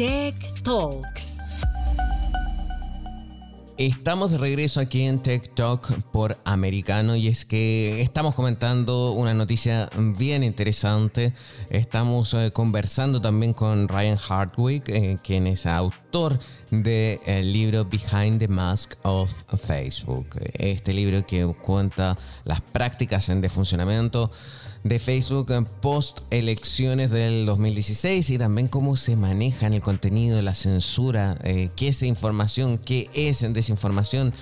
Tech Talks. Estamos de regreso aquí en Tech Talk por Americano y es que estamos comentando una noticia bien interesante. Estamos eh, conversando también con Ryan Hardwick, eh, quien es autor del libro Behind the Mask of Facebook. Este libro que cuenta las prácticas de funcionamiento de Facebook post elecciones del 2016 y también cómo se maneja el contenido, la censura, eh, qué es información, qué es desinformación.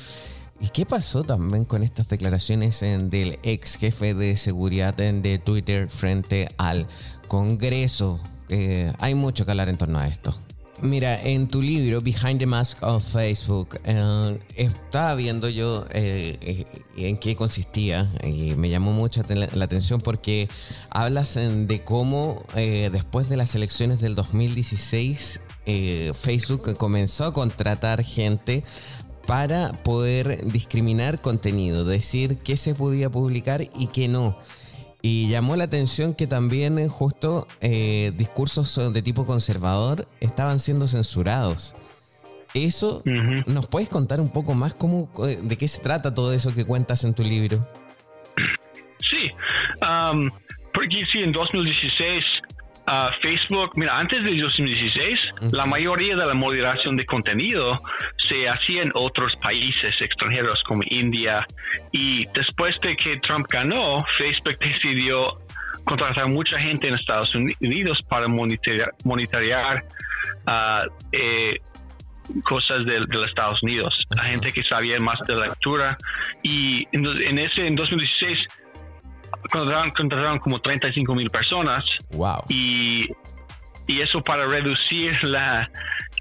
¿Y qué pasó también con estas declaraciones del ex jefe de seguridad de Twitter frente al Congreso? Eh, hay mucho que hablar en torno a esto. Mira, en tu libro Behind the Mask of Facebook, eh, estaba viendo yo eh, eh, en qué consistía y me llamó mucho la atención porque hablas de cómo después de las elecciones del 2016 Facebook comenzó a contratar gente para poder discriminar contenido, decir qué se podía publicar y qué no. Y llamó la atención que también eh, justo eh, discursos de tipo conservador estaban siendo censurados. Eso, ¿nos puedes contar un poco más cómo, eh, de qué se trata todo eso que cuentas en tu libro? Sí, porque sí, en 2016 Facebook, mira, antes de 2016, la mayoría de la moderación de contenido se hacía en otros países extranjeros como India. Y después de que Trump ganó, Facebook decidió contratar mucha gente en Estados Unidos para monitorear, ah, eh, cosas de, los Estados Unidos, la gente que sabía más de la lectura. Y en, ese, en 2016, contrataron, como 35 mil personas. Wow. Y, y eso para reducir la,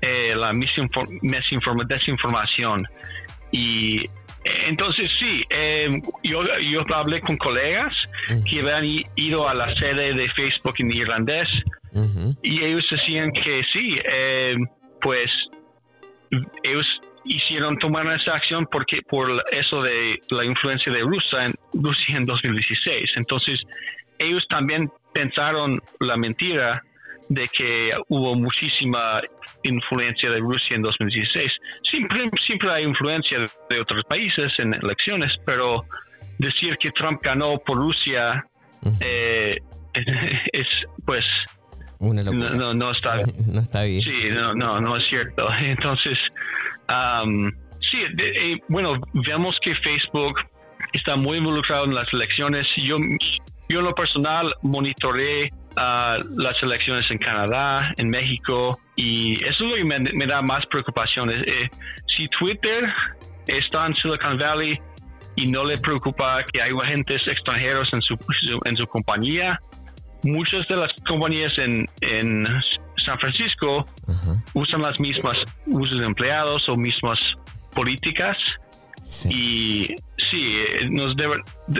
eh, la desinformación. Y eh, entonces sí, em, yo, yo hablé con colegas que habían ido a la sede de Facebook en irlandés y ellos decían que sí, em, pues ellos hicieron tomar esa acción porque por eso de la influencia de Rusia en, Rusia en 2016. Entonces, ellos también pensaron la mentira de que hubo muchísima influencia de Rusia en 2016. Siempre, siempre hay influencia de otros países en elecciones, pero decir que Trump ganó por Rusia eh, es, pues, no, no, está, no está bien. Sí, no, no, no es cierto. Entonces, sí, eh, bueno, vemos que Facebook está muy involucrado en las elecciones. Yo, yo en lo personal monitoreé uh, las elecciones en Canadá, en México, y eso es lo que me, da más preocupación. Eh, si Twitter está en Silicon Valley y no le preocupa que hay agentes extranjeros en su, en su compañía, muchas de las compañías en, en San Francisco usan las mismas usos de empleados o mismas políticas. Y sí, nos,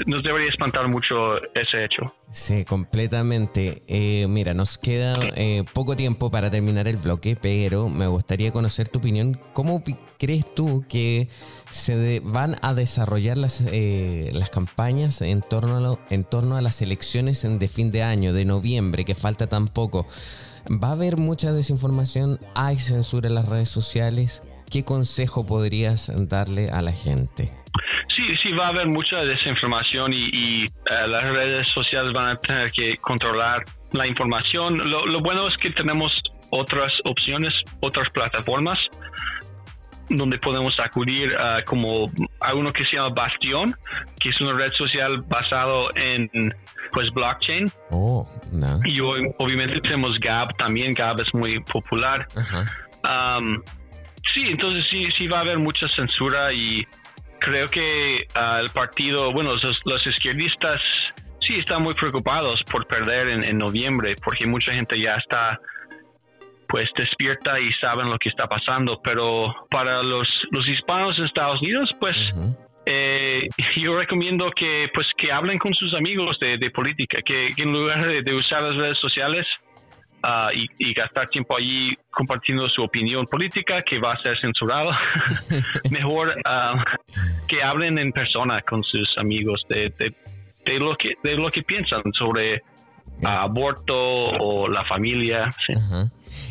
nos debería espantar mucho ese hecho. Sí, completamente. Eh, mira, nos queda eh, poco tiempo para terminar el bloque, pero me gustaría conocer tu opinión. ¿Cómo crees tú que se van a desarrollar las, eh, las campañas en torno, a en torno a las elecciones de fin de año, de noviembre, que falta tan poco? ¿Va a haber mucha desinformación? ¿Hay censura en las redes sociales? ¿Qué consejo podrías darle a la gente? Sí, sí, va a haber mucha desinformación y, eh, las redes sociales van a tener que controlar la información. Lo, bueno es que tenemos otras opciones, otras plataformas donde podemos acudir a como a uno que se llama Bastión, que es una red social basado en pues blockchain. Oh, Y obviamente tenemos Gab también, Gab es muy popular. Um, sí, entonces sí, sí va a haber mucha censura y creo que uh, el partido, bueno, los, izquierdistas sí están muy preocupados por perder en, noviembre porque mucha gente ya está pues despierta y saben lo que está pasando, pero para los, los hispanos en Estados Unidos, pues eh, yo recomiendo que pues que hablen con sus amigos de, política, que, en lugar de, usar las redes sociales ah, y, gastar tiempo allí compartiendo su opinión política que va a ser censurado, mejor ah, que hablen en persona con sus amigos de, de, lo que de lo que piensan sobre aborto o la familia.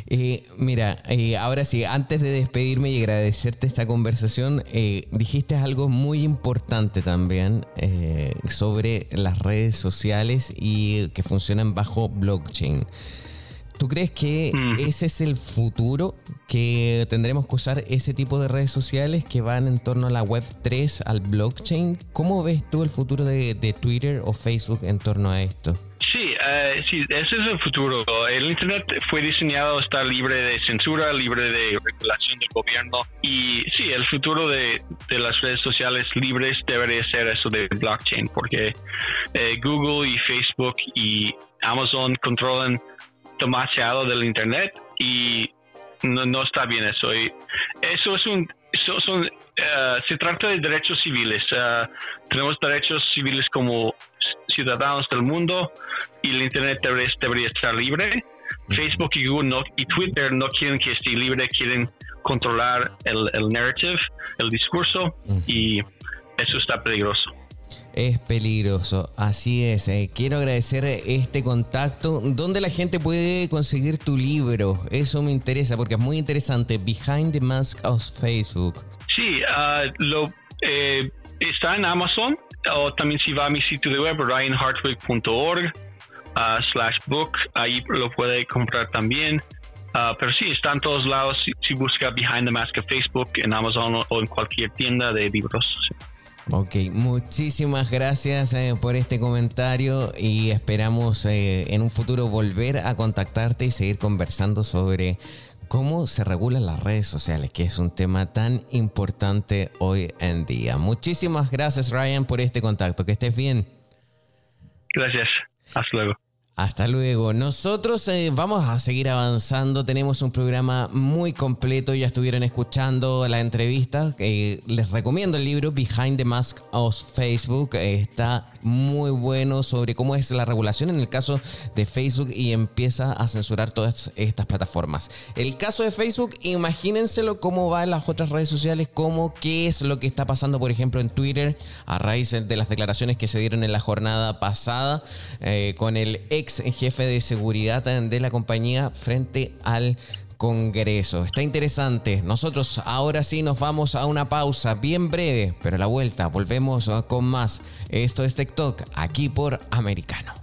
Eh, mira, eh, ahora sí, antes de despedirme y agradecerte esta conversación, eh, dijiste algo muy importante también sobre las redes sociales y que funcionan bajo blockchain. ¿Tú crees que mm. ese es el futuro? ¿Que tendremos que usar ese tipo de redes sociales que van en torno a la web 3, al blockchain? ¿Cómo ves tú el futuro de, Twitter o Facebook en torno a esto? Sí, eh, sí, ese es el futuro. El Internet fue diseñado está libre de censura, libre de regulación del gobierno. Y sí, el futuro de, las redes sociales libres debería ser eso de blockchain, porque eh, Google y Facebook y Amazon controlan demasiado del internet y no, está bien eso. Y eso es un, son, eh, se trata de derechos civiles. Eh, tenemos derechos civiles como ciudadanos del mundo y el internet debería, estar libre. Facebook y Google y Twitter no quieren que esté libre, quieren controlar el, el narrative, el discurso y eso está peligroso es peligroso. Así es. Eh, quiero agradecer este contacto. ¿Dónde la gente puede conseguir tu libro? Eso me interesa porque es muy interesante. Behind the Mask of Facebook. Sí, ah, lo, eh, está en Amazon o también si va a mi sitio de web ryanhartwig.org ah, slash book, ahí lo puede comprar también. Ah, pero sí, está en todos lados si, busca Behind the Mask of Facebook en Amazon o, en cualquier tienda de libros. Ok, muchísimas gracias eh, por este comentario y esperamos eh, en un futuro volver a contactarte y seguir conversando sobre cómo se regulan las redes sociales, que es un tema tan importante hoy en día. Muchísimas gracias Ryan por este contacto, que estés bien. Gracias, hasta luego. Hasta luego. Nosotros eh, vamos a seguir avanzando. Tenemos un programa muy completo. Ya estuvieron escuchando la entrevista. Eh, les recomiendo el libro Behind the Mask of Facebook. está muy bueno sobre cómo es la regulación en el caso de Facebook y empieza a censurar todas estas plataformas. El caso de Facebook, imagínenselo cómo va en las otras redes sociales, cómo qué es lo que está pasando, por ejemplo, en Twitter, a raíz de las declaraciones que se dieron en la jornada pasada eh, con el ex jefe de seguridad de la compañía frente al Congreso. Está interesante. Nosotros ahora sí nos vamos a una pausa bien breve, pero a la vuelta volvemos con más. Esto es TikTok aquí por Americano.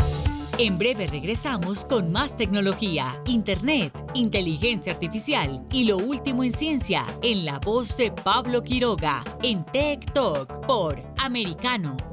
En breve regresamos con más tecnología, internet, inteligencia artificial y lo último en ciencia en la voz de Pablo Quiroga en Tech Talk por Americano.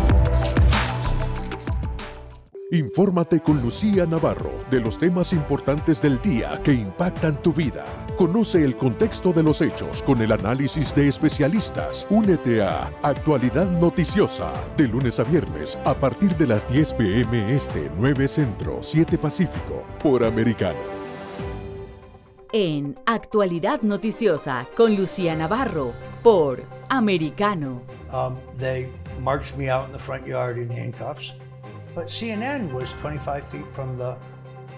Infórmate con Lucía Navarro de los temas importantes del día que impactan tu vida. Conoce el contexto de los hechos con el análisis de especialistas. Únete a Actualidad Noticiosa de lunes a viernes a partir de las 10 pm este 9 Centro 7 Pacífico por Americano. en Actualidad Noticiosa con Lucía Navarro por Americano. Um, they marched me out in the front yard in handcuffs, but CNN was 25 feet from the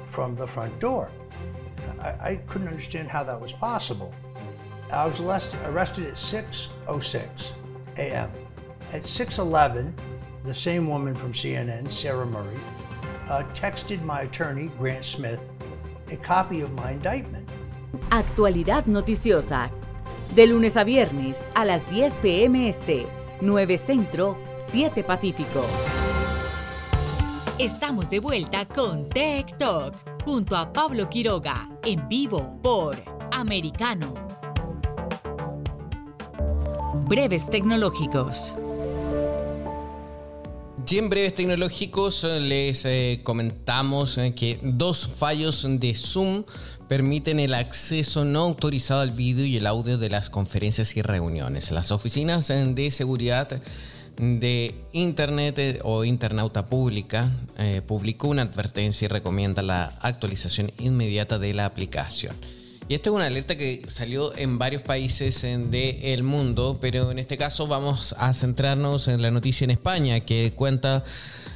from the front door. I, I couldn't understand how that was possible. I was arrested at 6:06 a.m. At 6:11, the same woman from CNN, Sarah Murray, uh, texted my attorney, Grant Smith, a copy of my indictment. Actualidad noticiosa. De lunes a viernes a las 10 p.m. Este, 9 Centro, 7 Pacífico. Estamos de vuelta con Tech Talk junto a Pablo Quiroga en vivo por Americano. Breves tecnológicos. Y en breves tecnológicos eh, les eh, comentamos eh, que dos fallos de Zoom permiten el acceso no autorizado al vídeo y el audio de las conferencias y reuniones. Las oficinas de seguridad de Internet o Internauta Pública publicó una advertencia y recomienda la actualización inmediata de la aplicación. Y esta es una alerta que salió en varios países del mundo, pero en este caso vamos a centrarnos en la noticia en España que cuenta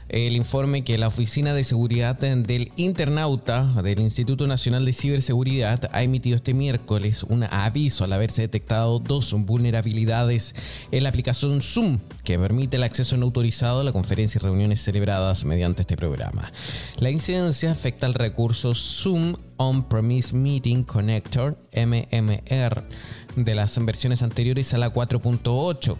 el informe que la Oficina de Seguridad del Internauta del Instituto Nacional de Ciberseguridad ha emitido este miércoles un aviso al haberse detectado dos vulnerabilidades en la aplicación Zoom que permite el acceso no autorizado a la conferencia y reuniones celebradas mediante este programa. La incidencia afecta al recurso Zoom On-Premise Meeting Connector, MMR, de las versiones anteriores a la 4.8.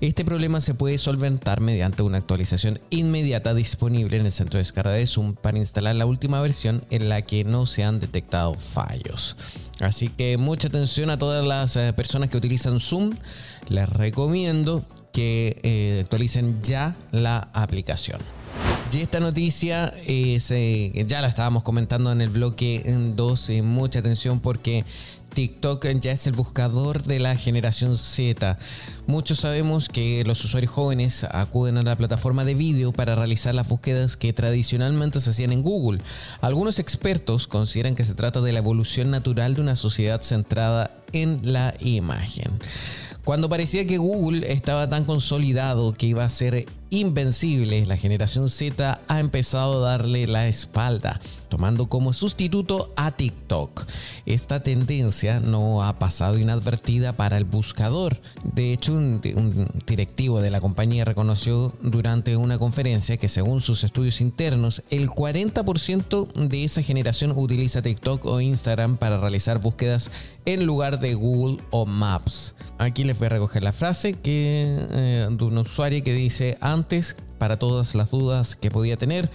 Este problema se puede solventar mediante una actualización inmediata disponible en el centro de descarga de Zoom para instalar la última versión en la que no se han detectado fallos. Así que mucha atención a todas las eh, personas que utilizan Zoom. Les recomiendo que eh, actualicen ya la aplicación. Y esta noticia eh, ya la estábamos comentando en el bloque 12, mucha atención porque TikTok ya es el buscador de la generación Z. Muchos sabemos que los usuarios jóvenes acuden a la plataforma de vídeo para realizar las búsquedas que tradicionalmente se hacían en Google. Algunos expertos consideran que se trata de la evolución natural de una sociedad centrada en la imagen. Cuando parecía que Google estaba tan consolidado que iba a ser invencible, la generación Z ha empezado a darle la espalda, tomando como sustituto a TikTok. Esta tendencia no ha pasado inadvertida para el buscador. De hecho, un, directivo de la compañía reconoció durante una conferencia que según sus estudios internos, el 40% de esa generación utiliza TikTok o Instagram para realizar búsquedas en lugar de Google o Maps. Aquí voy a recoger la frase que, eh, de un usuario que dice, antes, para todas las dudas que podía tener,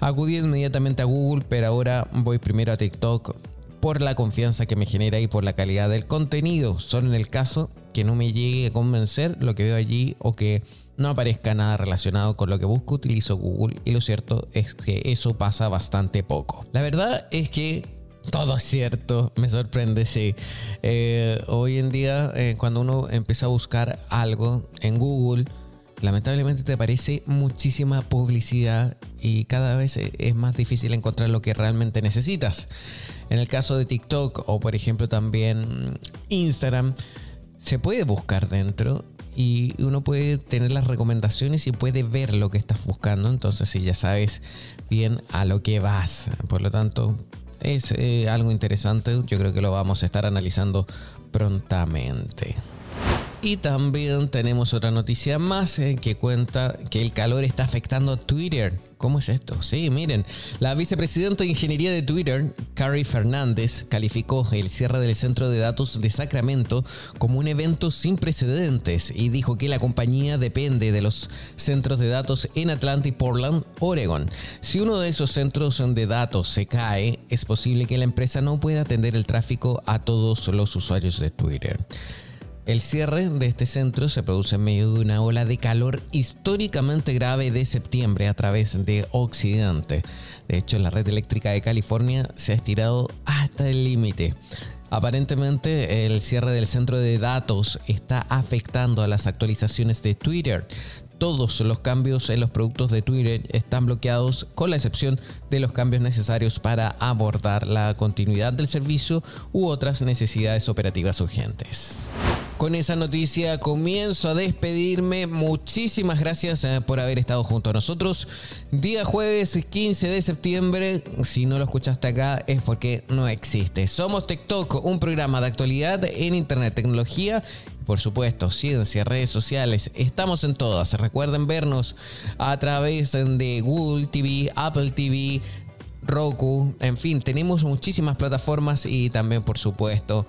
acudí inmediatamente a Google, pero ahora voy primero a TikTok por la confianza que me genera y por la calidad del contenido. Solo en el caso que no me llegue a convencer lo que veo allí o que no aparezca nada relacionado con lo que busco, utilizo Google y lo cierto es que eso pasa bastante poco. La verdad es que todo es cierto, me sorprende, sí. Eh, hoy en día, eh, cuando uno empieza a buscar algo en Google, lamentablemente te aparece muchísima publicidad y cada vez es más difícil encontrar lo que realmente necesitas. En el caso de TikTok o por ejemplo también Instagram, se puede buscar dentro y uno puede tener las recomendaciones y puede ver lo que estás buscando. Entonces, si ya sabes bien a lo que vas, por lo tanto, es eh, algo interesante. Yo creo que lo vamos a estar analizando prontamente. Y también tenemos otra noticia más eh, que cuenta que el calor está afectando a Twitter. ¿Cómo es esto? Sí, miren, la vicepresidenta de Ingeniería de Twitter, Carrie Fernández, calificó el cierre del centro de datos de Sacramento como un evento sin precedentes y dijo que la compañía depende de los centros de datos en Atlanta y Portland, Oregon. Si uno de esos centros de datos se cae, es posible que la empresa no pueda atender el tráfico a todos los usuarios de Twitter. El cierre de este centro se produce en medio de una ola de calor históricamente grave de septiembre a través de Occidente. De hecho, la red eléctrica de California se ha estirado hasta el límite. Aparentemente, el cierre del centro de datos está afectando a las actualizaciones de Twitter. todos los cambios en los productos de Twitter están bloqueados con la excepción de los cambios necesarios para abordar la continuidad del servicio u otras necesidades operativas urgentes. Con esa noticia comienzo a despedirme. Muchísimas gracias eh, por haber estado junto a nosotros. Día jueves 15 de septiembre. Si no lo escuchaste acá es porque no existe. Somos TikTok, un programa de actualidad en Internet, tecnología por supuesto, ciencia, redes sociales, estamos en todas. Recuerden vernos a través de Google TV, Apple TV, Roku, en fin, tenemos muchísimas plataformas y también, por supuesto,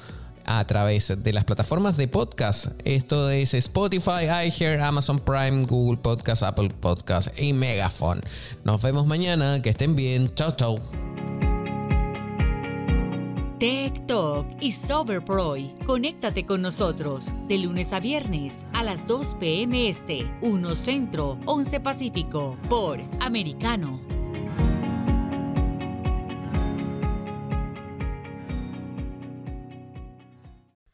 a través de las plataformas de podcast. Esto es Spotify, iHear, Amazon Prime, Google Podcast, Apple Podcast y Megaphone. Nos vemos mañana, que estén bien. Chao, chao. Tech Talk y Soberproy. Conéctate con nosotros de lunes a viernes a las 2 p.m. Este, 1 Centro, 11 Pacífico, por Americano.